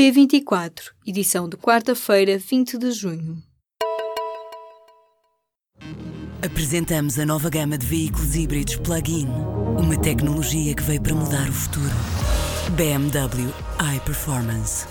P24, edição de quarta-feira, 20 de junho. Apresentamos a nova gama de veículos híbridos plug-in. Uma tecnologia que veio para mudar o futuro. BMW iPerformance.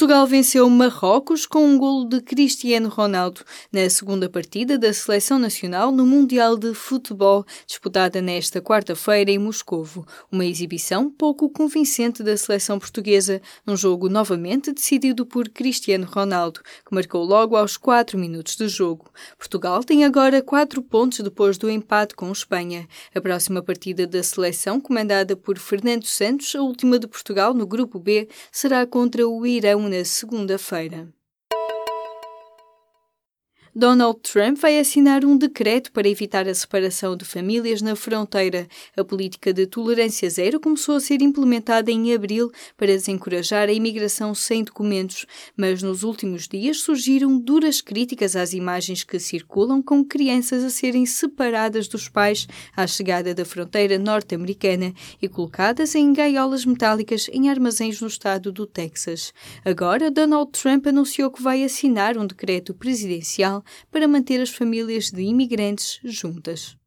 Portugal venceu Marrocos com um golo de Cristiano Ronaldo na segunda partida da seleção nacional no Mundial de Futebol, disputada nesta quarta-feira em Moscovo. Uma exibição pouco convincente da seleção portuguesa, num jogo novamente decidido por Cristiano Ronaldo, que marcou logo aos 4 minutos de jogo. Portugal tem agora 4 pontos depois do empate com Espanha. A próxima partida da seleção, comandada por Fernando Santos, a última de Portugal no grupo B, será contra o Irão na segunda-feira. Donald Trump vai assinar um decreto para evitar a separação de famílias na fronteira. A política de tolerância zero começou a ser implementada em abril para desencorajar a imigração sem documentos, mas nos últimos dias surgiram duras críticas às imagens que circulam com crianças a serem separadas dos pais à chegada da fronteira norte-americana e colocadas em gaiolas metálicas em armazéns no estado do Texas. Agora, Donald Trump anunciou que vai assinar um decreto presidencial para manter as famílias de imigrantes juntas.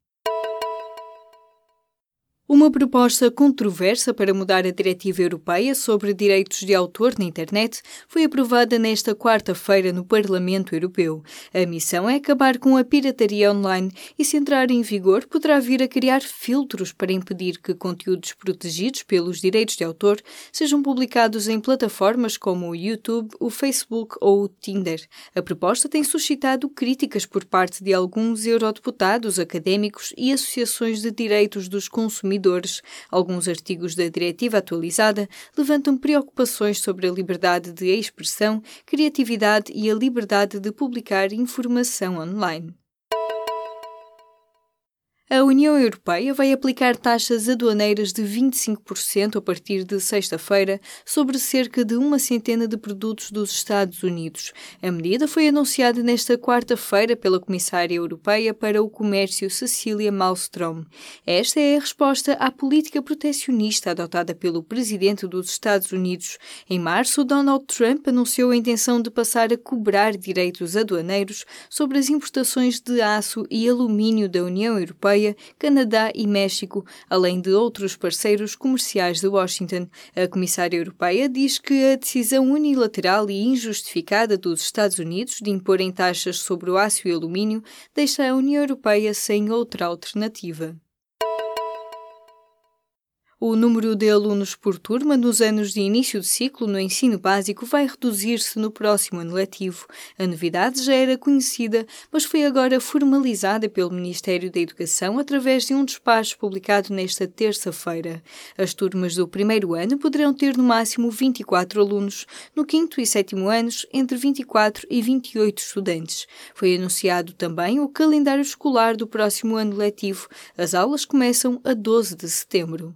Uma proposta controversa para mudar a diretiva europeia sobre direitos de autor na internet foi aprovada nesta quarta-feira no Parlamento Europeu. A missão é acabar com a pirataria online e, se entrar em vigor, poderá vir a criar filtros para impedir que conteúdos protegidos pelos direitos de autor sejam publicados em plataformas como o YouTube, o Facebook ou o Tinder. A proposta tem suscitado críticas por parte de alguns eurodeputados, académicos e associações de direitos dos consumidores consumidores. Alguns artigos da diretiva atualizada levantam preocupações sobre a liberdade de expressão, criatividade e a liberdade de publicar informação online. A União Europeia vai aplicar taxas aduaneiras de 25% a partir de sexta-feira sobre cerca de uma centena de produtos dos Estados Unidos. A medida foi anunciada nesta quarta-feira pela Comissária Europeia para o Comércio Cecília Malmström. Esta é a resposta à política protecionista adotada pelo presidente dos Estados Unidos. Em março, Donald Trump anunciou a intenção de passar a cobrar direitos aduaneiros sobre as importações de aço e alumínio da União Europeia Europeia, Canadá e México, além de outros parceiros comerciais de Washington. A Comissária Europeia diz que a decisão unilateral e injustificada dos Estados Unidos de imporem taxas sobre o aço e alumínio deixa a União Europeia sem outra alternativa. O número de alunos por turma nos anos de início de ciclo no ensino básico vai reduzir-se no próximo ano letivo. A novidade já era conhecida, mas foi agora formalizada pelo Ministério da Educação através de um despacho publicado nesta terça-feira. As turmas do primeiro ano poderão ter no máximo 24 alunos, no quinto e sétimo anos, entre 24 e 28 estudantes. Foi anunciado também o calendário escolar do próximo ano letivo. As aulas começam a 12 de setembro.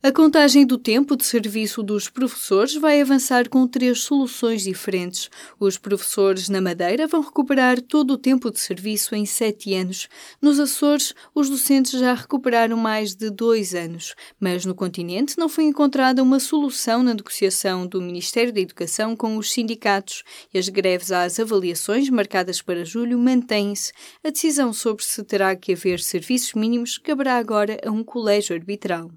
A contagem do tempo de serviço dos professores vai avançar com três soluções diferentes. Os professores na Madeira vão recuperar todo o tempo de serviço em sete anos. Nos Açores, os docentes já recuperaram mais de dois anos. Mas no continente não foi encontrada uma solução na negociação do Ministério da Educação com os sindicatos e as greves às avaliações marcadas para julho mantêm-se. A decisão sobre se terá que haver serviços mínimos caberá agora a um colégio arbitral.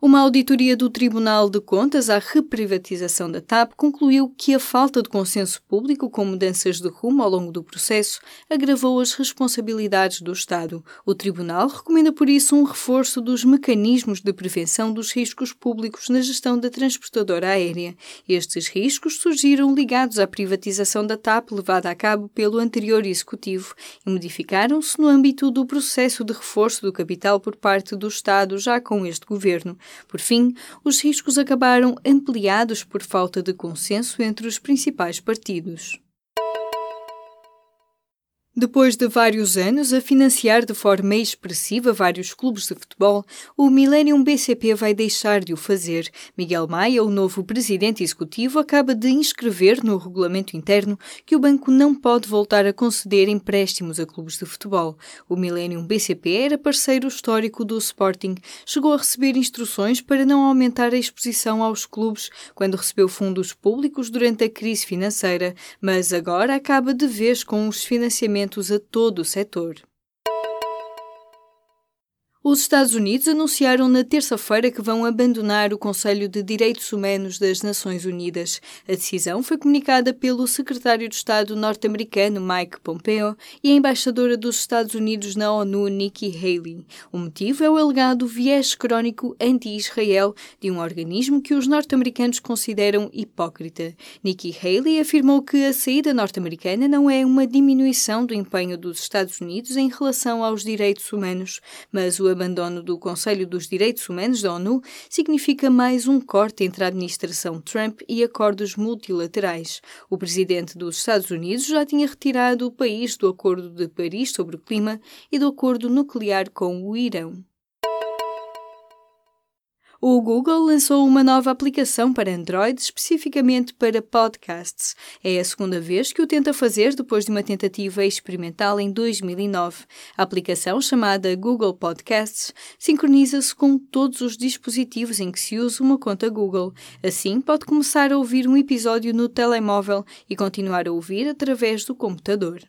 Uma auditoria do Tribunal de Contas à reprivatização da TAP concluiu que a falta de consenso público com mudanças de rumo ao longo do processo agravou as responsabilidades do Estado. O Tribunal recomenda, por isso, um reforço dos mecanismos de prevenção dos riscos públicos na gestão da transportadora aérea. Estes riscos surgiram ligados à privatização da TAP levada a cabo pelo anterior Executivo e modificaram-se no âmbito do processo de reforço do capital por parte do Estado já com este governo. Por fim, os riscos acabaram ampliados por falta de consenso entre os principais partidos. Depois de vários anos a financiar de forma expressiva vários clubes de futebol, o Millennium BCP vai deixar de o fazer. Miguel Maia, o novo presidente executivo, acaba de inscrever no regulamento interno que o banco não pode voltar a conceder empréstimos a clubes de futebol. O Millennium BCP era parceiro histórico do Sporting, chegou a receber instruções para não aumentar a exposição aos clubes quando recebeu fundos públicos durante a crise financeira, mas agora acaba de vez com os financiamentos a todo o setor. Os Estados Unidos anunciaram na terça-feira que vão abandonar o Conselho de Direitos Humanos das Nações Unidas. A decisão foi comunicada pelo secretário de Estado norte-americano Mike Pompeo e a embaixadora dos Estados Unidos na ONU Nikki Haley. O motivo é o alegado viés crónico anti-Israel de um organismo que os norte-americanos consideram hipócrita. Nikki Haley afirmou que a saída norte-americana não é uma diminuição do empenho dos Estados Unidos em relação aos direitos humanos, mas o abandono do Conselho dos Direitos Humanos da ONU significa mais um corte entre a administração Trump e acordos multilaterais. O presidente dos Estados Unidos já tinha retirado o país do Acordo de Paris sobre o Clima e do Acordo Nuclear com o Irão. O Google lançou uma nova aplicação para Android especificamente para podcasts. É a segunda vez que o tenta fazer depois de uma tentativa experimental em 2009. A aplicação, chamada Google Podcasts, sincroniza-se com todos os dispositivos em que se usa uma conta Google. Assim, pode começar a ouvir um episódio no telemóvel e continuar a ouvir através do computador.